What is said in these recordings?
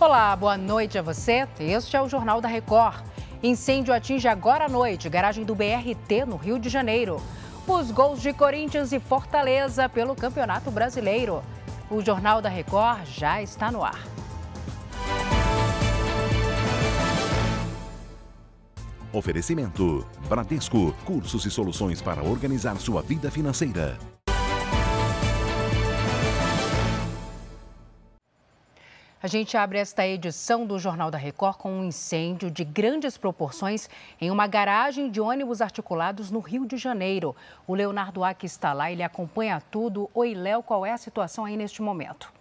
Olá, boa noite a você. Este é o Jornal da Record. Incêndio atinge agora à noite garagem do BRT no Rio de Janeiro. Os gols de Corinthians e Fortaleza pelo Campeonato Brasileiro. O Jornal da Record já está no ar. Oferecimento: Bradesco, cursos e soluções para organizar sua vida financeira. A gente abre esta edição do Jornal da Record com um incêndio de grandes proporções em uma garagem de ônibus articulados no Rio de Janeiro. O Leonardo Aki está lá, ele acompanha tudo. Oi, Léo, qual é a situação aí neste momento?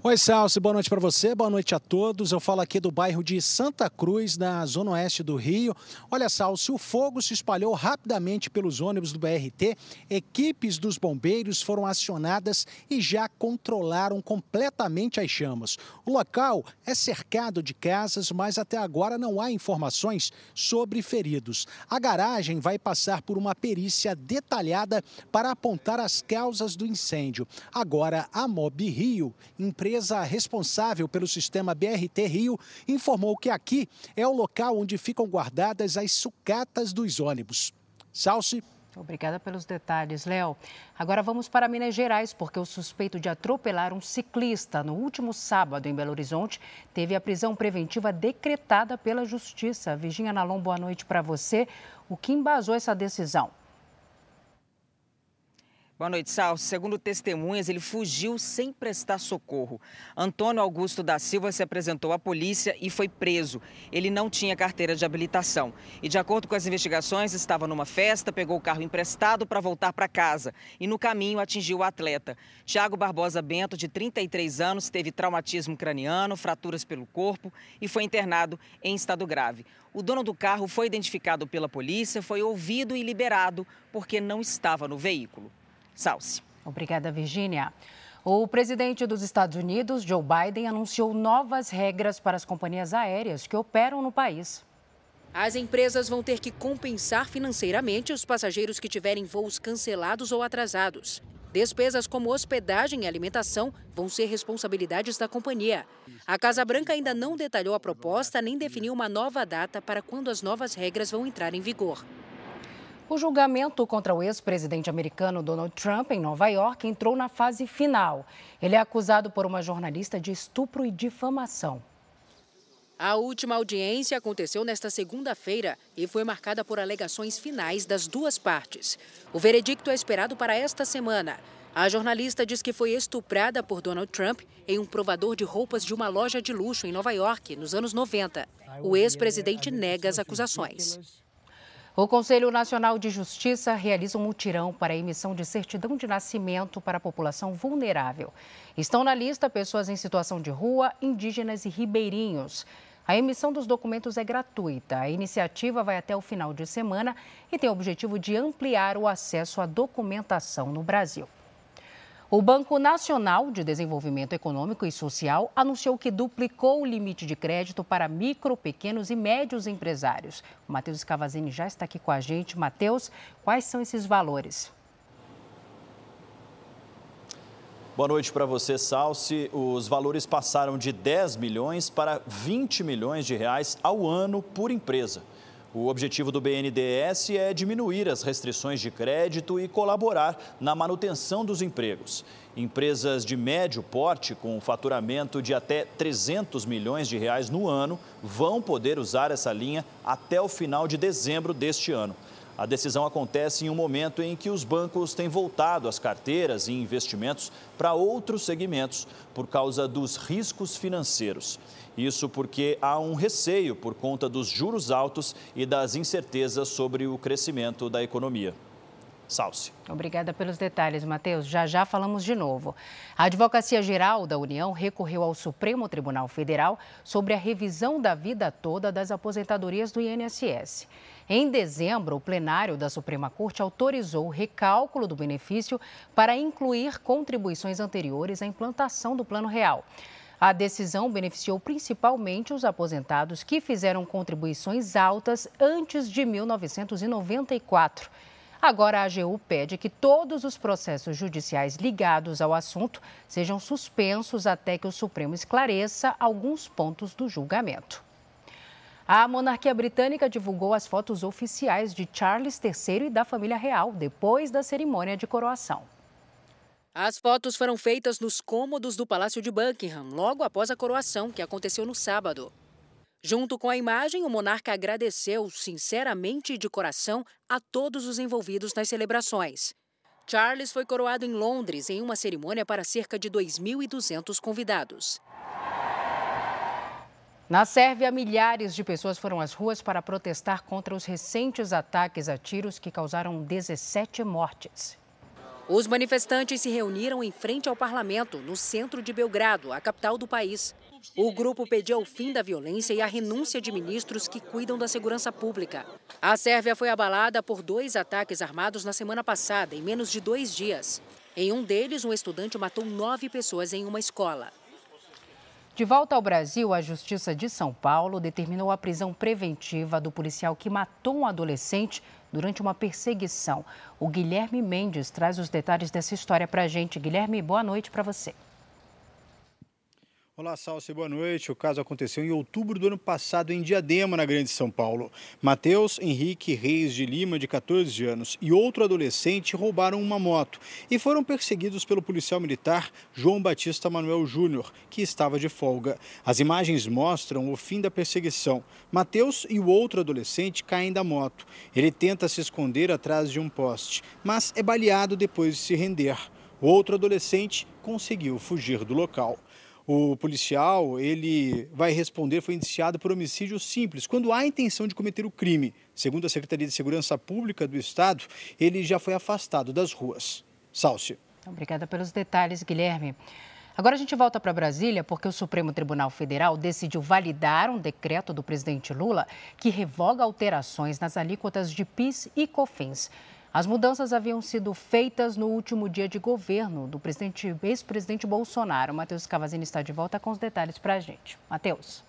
Oi, Salsi, boa noite para você, boa noite a todos. Eu falo aqui do bairro de Santa Cruz, na zona oeste do Rio. Olha, Salsi, o fogo se espalhou rapidamente pelos ônibus do BRT. Equipes dos bombeiros foram acionadas e já controlaram completamente as chamas. O local é cercado de casas, mas até agora não há informações sobre feridos. A garagem vai passar por uma perícia detalhada para apontar as causas do incêndio. Agora, a Mob Rio, empresa empresa responsável pelo sistema BRT Rio informou que aqui é o local onde ficam guardadas as sucatas dos ônibus. Salce. Obrigada pelos detalhes, Léo. Agora vamos para Minas Gerais, porque o suspeito de atropelar um ciclista no último sábado em Belo Horizonte teve a prisão preventiva decretada pela Justiça. Virginia Nalon, boa noite para você. O que embasou essa decisão? Boa noite, Sal. Segundo testemunhas, ele fugiu sem prestar socorro. Antônio Augusto da Silva se apresentou à polícia e foi preso. Ele não tinha carteira de habilitação. E, de acordo com as investigações, estava numa festa, pegou o carro emprestado para voltar para casa. E, no caminho, atingiu o atleta. Tiago Barbosa Bento, de 33 anos, teve traumatismo craniano, fraturas pelo corpo e foi internado em estado grave. O dono do carro foi identificado pela polícia, foi ouvido e liberado porque não estava no veículo. Salce. Obrigada, Virgínia. O presidente dos Estados Unidos, Joe Biden, anunciou novas regras para as companhias aéreas que operam no país. As empresas vão ter que compensar financeiramente os passageiros que tiverem voos cancelados ou atrasados. Despesas como hospedagem e alimentação vão ser responsabilidades da companhia. A Casa Branca ainda não detalhou a proposta nem definiu uma nova data para quando as novas regras vão entrar em vigor. O julgamento contra o ex-presidente americano Donald Trump em Nova York entrou na fase final. Ele é acusado por uma jornalista de estupro e difamação. A última audiência aconteceu nesta segunda-feira e foi marcada por alegações finais das duas partes. O veredicto é esperado para esta semana. A jornalista diz que foi estuprada por Donald Trump em um provador de roupas de uma loja de luxo em Nova York, nos anos 90. O ex-presidente nega as acusações. O Conselho Nacional de Justiça realiza um mutirão para a emissão de certidão de nascimento para a população vulnerável. Estão na lista pessoas em situação de rua, indígenas e ribeirinhos. A emissão dos documentos é gratuita. A iniciativa vai até o final de semana e tem o objetivo de ampliar o acesso à documentação no Brasil. O Banco Nacional de Desenvolvimento Econômico e Social anunciou que duplicou o limite de crédito para micro, pequenos e médios empresários. O Matheus Cavazini já está aqui com a gente. Matheus, quais são esses valores? Boa noite para você, Salsi. Os valores passaram de 10 milhões para 20 milhões de reais ao ano por empresa. O objetivo do BNDES é diminuir as restrições de crédito e colaborar na manutenção dos empregos. Empresas de médio porte, com faturamento de até 300 milhões de reais no ano, vão poder usar essa linha até o final de dezembro deste ano. A decisão acontece em um momento em que os bancos têm voltado as carteiras e investimentos para outros segmentos por causa dos riscos financeiros. Isso porque há um receio por conta dos juros altos e das incertezas sobre o crescimento da economia. Salce. Obrigada pelos detalhes, Matheus. Já já falamos de novo. A Advocacia Geral da União recorreu ao Supremo Tribunal Federal sobre a revisão da vida toda das aposentadorias do INSS. Em dezembro, o plenário da Suprema Corte autorizou o recálculo do benefício para incluir contribuições anteriores à implantação do Plano Real. A decisão beneficiou principalmente os aposentados que fizeram contribuições altas antes de 1994. Agora, a AGU pede que todos os processos judiciais ligados ao assunto sejam suspensos até que o Supremo esclareça alguns pontos do julgamento. A monarquia britânica divulgou as fotos oficiais de Charles III e da família real depois da cerimônia de coroação. As fotos foram feitas nos cômodos do Palácio de Buckingham, logo após a coroação, que aconteceu no sábado. Junto com a imagem, o monarca agradeceu sinceramente e de coração a todos os envolvidos nas celebrações. Charles foi coroado em Londres em uma cerimônia para cerca de 2.200 convidados. Na Sérvia, milhares de pessoas foram às ruas para protestar contra os recentes ataques a tiros que causaram 17 mortes. Os manifestantes se reuniram em frente ao parlamento, no centro de Belgrado, a capital do país. O grupo pediu o fim da violência e a renúncia de ministros que cuidam da segurança pública. A Sérvia foi abalada por dois ataques armados na semana passada, em menos de dois dias. Em um deles, um estudante matou nove pessoas em uma escola. De volta ao Brasil, a Justiça de São Paulo determinou a prisão preventiva do policial que matou um adolescente durante uma perseguição. O Guilherme Mendes traz os detalhes dessa história para a gente. Guilherme, boa noite para você. Olá, Salce, boa noite. O caso aconteceu em outubro do ano passado em Diadema, na Grande São Paulo. Mateus Henrique Reis de Lima, de 14 anos, e outro adolescente roubaram uma moto e foram perseguidos pelo policial militar João Batista Manuel Júnior, que estava de folga. As imagens mostram o fim da perseguição. Mateus e o outro adolescente caem da moto. Ele tenta se esconder atrás de um poste, mas é baleado depois de se render. O outro adolescente conseguiu fugir do local. O policial, ele vai responder, foi indiciado por homicídio simples, quando há intenção de cometer o crime. Segundo a Secretaria de Segurança Pública do Estado, ele já foi afastado das ruas. Salce. Obrigada pelos detalhes, Guilherme. Agora a gente volta para Brasília porque o Supremo Tribunal Federal decidiu validar um decreto do presidente Lula que revoga alterações nas alíquotas de PIS e COFINS. As mudanças haviam sido feitas no último dia de governo do ex-presidente Bolsonaro. Matheus Cavazini está de volta com os detalhes para a gente. Matheus.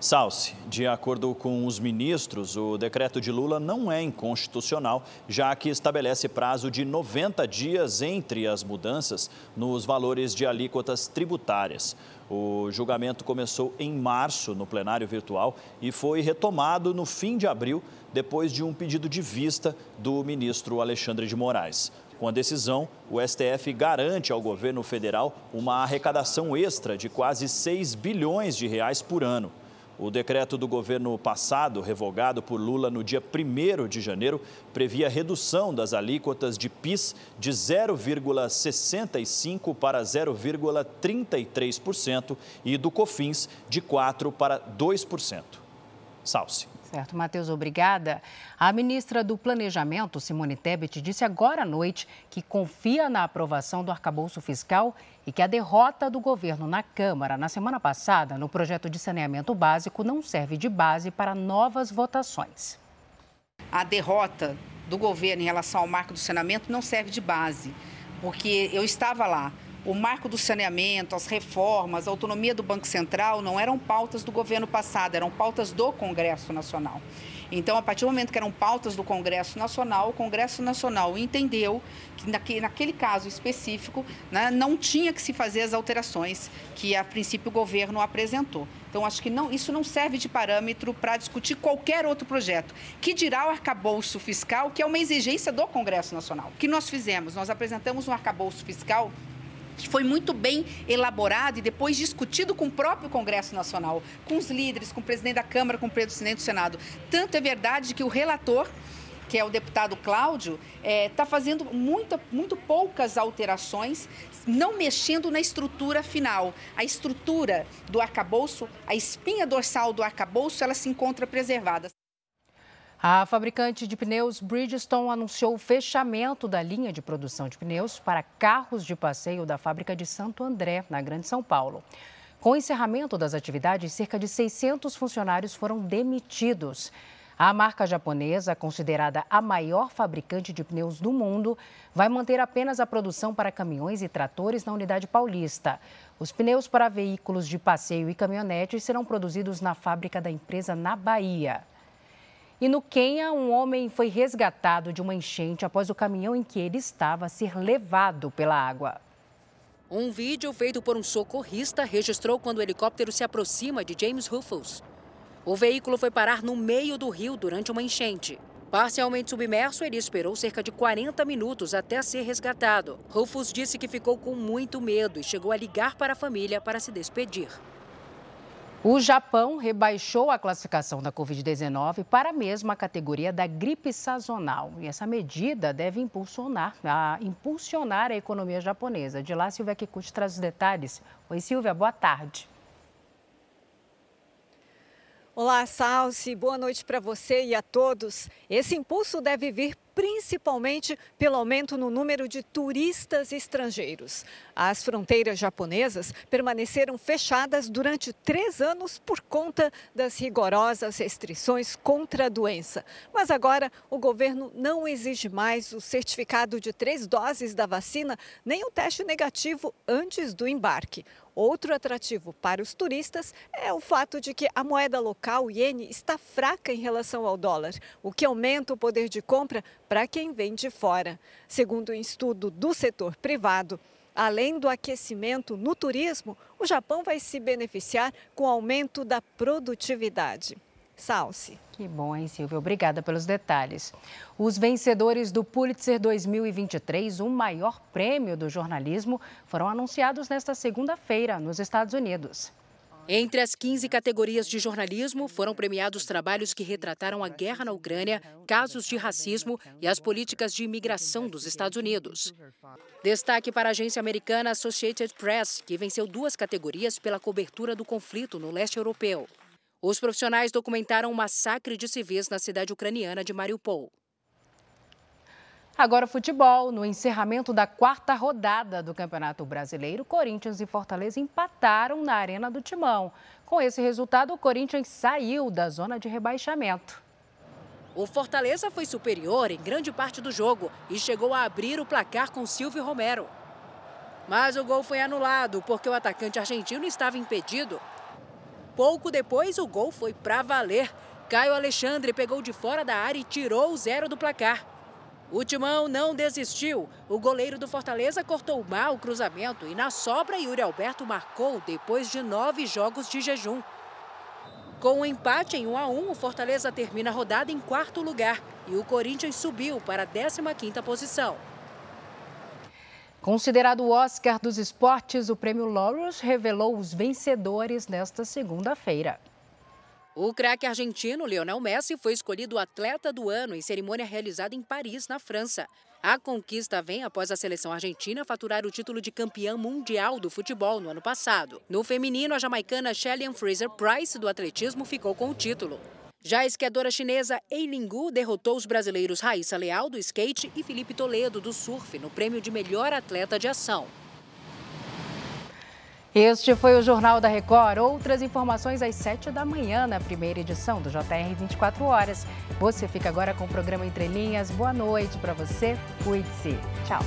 Salce, de acordo com os ministros, o decreto de Lula não é inconstitucional, já que estabelece prazo de 90 dias entre as mudanças nos valores de alíquotas tributárias. O julgamento começou em março no plenário virtual e foi retomado no fim de abril, depois de um pedido de vista do ministro Alexandre de Moraes. Com a decisão, o STF garante ao governo federal uma arrecadação extra de quase 6 bilhões de reais por ano. O decreto do governo passado, revogado por Lula no dia 1 de janeiro, previa redução das alíquotas de PIS de 0,65% para 0,33% e do COFINS de 4% para 2%. Salce. Certo, Matheus, obrigada. A ministra do Planejamento, Simone Tebet, disse agora à noite que confia na aprovação do arcabouço fiscal e que a derrota do governo na Câmara na semana passada no projeto de saneamento básico não serve de base para novas votações. A derrota do governo em relação ao marco do saneamento não serve de base, porque eu estava lá o marco do saneamento, as reformas, a autonomia do Banco Central não eram pautas do governo passado, eram pautas do Congresso Nacional. Então, a partir do momento que eram pautas do Congresso Nacional, o Congresso Nacional entendeu que, naquele caso específico, né, não tinha que se fazer as alterações que, a princípio, o governo apresentou. Então, acho que não, isso não serve de parâmetro para discutir qualquer outro projeto. Que dirá o arcabouço fiscal, que é uma exigência do Congresso Nacional. O que nós fizemos? Nós apresentamos um arcabouço fiscal que foi muito bem elaborado e depois discutido com o próprio Congresso Nacional, com os líderes, com o presidente da Câmara, com o presidente do Senado. Tanto é verdade que o relator que é o deputado Cláudio, está é, tá fazendo muita, muito poucas alterações, não mexendo na estrutura final. A estrutura do arcabouço, a espinha dorsal do arcabouço, ela se encontra preservada. A fabricante de pneus Bridgestone anunciou o fechamento da linha de produção de pneus para carros de passeio da fábrica de Santo André, na Grande São Paulo. Com o encerramento das atividades, cerca de 600 funcionários foram demitidos. A marca japonesa, considerada a maior fabricante de pneus do mundo, vai manter apenas a produção para caminhões e tratores na unidade paulista. Os pneus para veículos de passeio e caminhonetes serão produzidos na fábrica da empresa na Bahia. E no Quênia, um homem foi resgatado de uma enchente após o caminhão em que ele estava ser levado pela água. Um vídeo feito por um socorrista registrou quando o helicóptero se aproxima de James Ruffles. O veículo foi parar no meio do rio durante uma enchente. Parcialmente submerso, ele esperou cerca de 40 minutos até ser resgatado. Rufus disse que ficou com muito medo e chegou a ligar para a família para se despedir. O Japão rebaixou a classificação da Covid-19 para a mesma categoria da gripe sazonal. E essa medida deve impulsionar a, impulsionar a economia japonesa. De lá, Silvia Kikuchi traz os detalhes. Oi, Silvia, boa tarde. Olá, Salsi. Boa noite para você e a todos. Esse impulso deve vir principalmente pelo aumento no número de turistas estrangeiros. As fronteiras japonesas permaneceram fechadas durante três anos por conta das rigorosas restrições contra a doença. Mas agora o governo não exige mais o certificado de três doses da vacina nem o teste negativo antes do embarque. Outro atrativo para os turistas é o fato de que a moeda local, o iene, está fraca em relação ao dólar, o que aumenta o poder de compra para quem vem de fora. Segundo um estudo do setor privado, além do aquecimento no turismo, o Japão vai se beneficiar com o aumento da produtividade. Salce. Que bom, hein, Silvia? Obrigada pelos detalhes. Os vencedores do Pulitzer 2023, o maior prêmio do jornalismo, foram anunciados nesta segunda-feira nos Estados Unidos. Entre as 15 categorias de jornalismo, foram premiados trabalhos que retrataram a guerra na Ucrânia, casos de racismo e as políticas de imigração dos Estados Unidos. Destaque para a agência americana Associated Press, que venceu duas categorias pela cobertura do conflito no leste europeu. Os profissionais documentaram o massacre de civis na cidade ucraniana de Mariupol. Agora futebol. No encerramento da quarta rodada do Campeonato Brasileiro, Corinthians e Fortaleza empataram na Arena do Timão. Com esse resultado, o Corinthians saiu da zona de rebaixamento. O Fortaleza foi superior em grande parte do jogo e chegou a abrir o placar com Silvio Romero. Mas o gol foi anulado porque o atacante argentino estava impedido. Pouco depois, o gol foi para valer. Caio Alexandre pegou de fora da área e tirou o zero do placar. O Timão não desistiu. O goleiro do Fortaleza cortou mal o cruzamento e na sobra Yuri Alberto marcou depois de nove jogos de jejum. Com o um empate em 1 a 1, o Fortaleza termina a rodada em quarto lugar e o Corinthians subiu para a 15ª posição. Considerado o Oscar dos esportes, o prêmio Laureus revelou os vencedores nesta segunda-feira. O craque argentino Lionel Messi foi escolhido atleta do ano em cerimônia realizada em Paris, na França. A conquista vem após a seleção argentina faturar o título de campeã mundial do futebol no ano passado. No feminino, a jamaicana Shelly Fraser Price do atletismo ficou com o título. Já a esquiadora chinesa Eileen Gu derrotou os brasileiros Raíssa Leal do skate e Felipe Toledo do surf no prêmio de melhor atleta de ação. Este foi o Jornal da Record. Outras informações às 7 da manhã na primeira edição do JR 24 Horas. Você fica agora com o programa Entre Linhas. Boa noite para você. Cuide-se. Tchau.